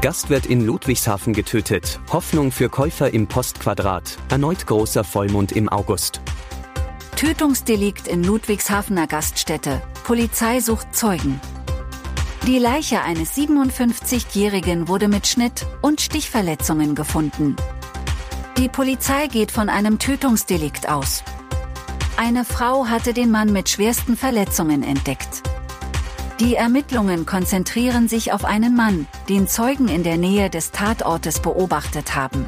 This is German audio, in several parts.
Gastwirt in Ludwigshafen getötet. Hoffnung für Käufer im Postquadrat. Erneut großer Vollmond im August. Tötungsdelikt in Ludwigshafener Gaststätte. Polizei sucht Zeugen. Die Leiche eines 57-Jährigen wurde mit Schnitt und Stichverletzungen gefunden. Die Polizei geht von einem Tötungsdelikt aus. Eine Frau hatte den Mann mit schwersten Verletzungen entdeckt. Die Ermittlungen konzentrieren sich auf einen Mann, den Zeugen in der Nähe des Tatortes beobachtet haben.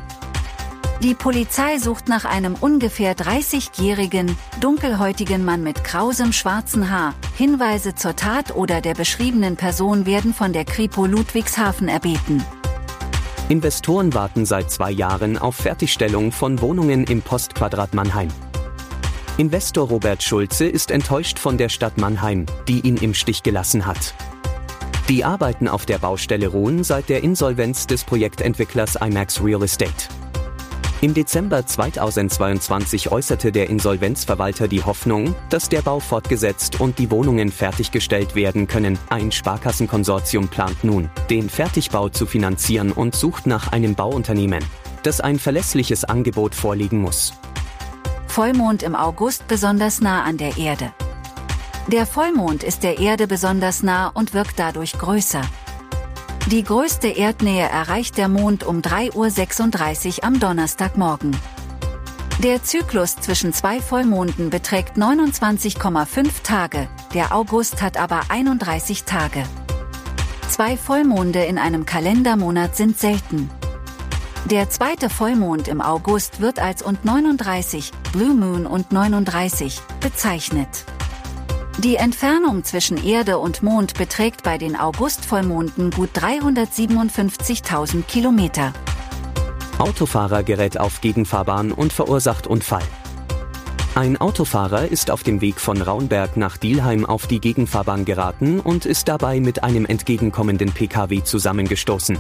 Die Polizei sucht nach einem ungefähr 30-jährigen, dunkelhäutigen Mann mit krausem schwarzen Haar. Hinweise zur Tat oder der beschriebenen Person werden von der Kripo Ludwigshafen erbeten. Investoren warten seit zwei Jahren auf Fertigstellung von Wohnungen im Postquadrat Mannheim. Investor Robert Schulze ist enttäuscht von der Stadt Mannheim, die ihn im Stich gelassen hat. Die Arbeiten auf der Baustelle ruhen seit der Insolvenz des Projektentwicklers IMAX Real Estate. Im Dezember 2022 äußerte der Insolvenzverwalter die Hoffnung, dass der Bau fortgesetzt und die Wohnungen fertiggestellt werden können. Ein Sparkassenkonsortium plant nun, den Fertigbau zu finanzieren und sucht nach einem Bauunternehmen, das ein verlässliches Angebot vorlegen muss. Vollmond im August besonders nah an der Erde. Der Vollmond ist der Erde besonders nah und wirkt dadurch größer. Die größte Erdnähe erreicht der Mond um 3.36 Uhr am Donnerstagmorgen. Der Zyklus zwischen zwei Vollmonden beträgt 29,5 Tage, der August hat aber 31 Tage. Zwei Vollmonde in einem Kalendermonat sind selten. Der zweite Vollmond im August wird als und 39, Blue Moon und 39, bezeichnet. Die Entfernung zwischen Erde und Mond beträgt bei den Augustvollmonden gut 357.000 Kilometer. Autofahrer gerät auf Gegenfahrbahn und verursacht Unfall. Ein Autofahrer ist auf dem Weg von Raunberg nach Dielheim auf die Gegenfahrbahn geraten und ist dabei mit einem entgegenkommenden Pkw zusammengestoßen.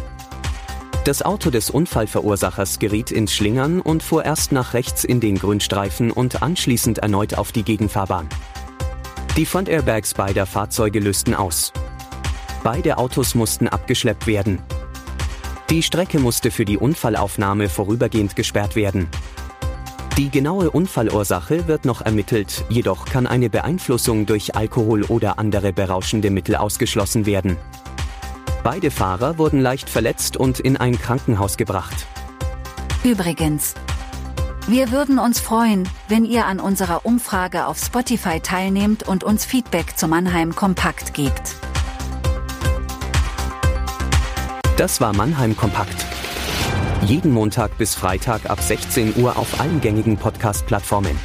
Das Auto des Unfallverursachers geriet ins Schlingern und fuhr erst nach rechts in den Grünstreifen und anschließend erneut auf die Gegenfahrbahn. Die Frontairbags beider Fahrzeuge lösten aus. Beide Autos mussten abgeschleppt werden. Die Strecke musste für die Unfallaufnahme vorübergehend gesperrt werden. Die genaue Unfallursache wird noch ermittelt, jedoch kann eine Beeinflussung durch Alkohol oder andere berauschende Mittel ausgeschlossen werden. Beide Fahrer wurden leicht verletzt und in ein Krankenhaus gebracht. Übrigens, wir würden uns freuen, wenn ihr an unserer Umfrage auf Spotify teilnehmt und uns Feedback zu Mannheim Kompakt gebt. Das war Mannheim Kompakt. Jeden Montag bis Freitag ab 16 Uhr auf allen gängigen Podcast-Plattformen.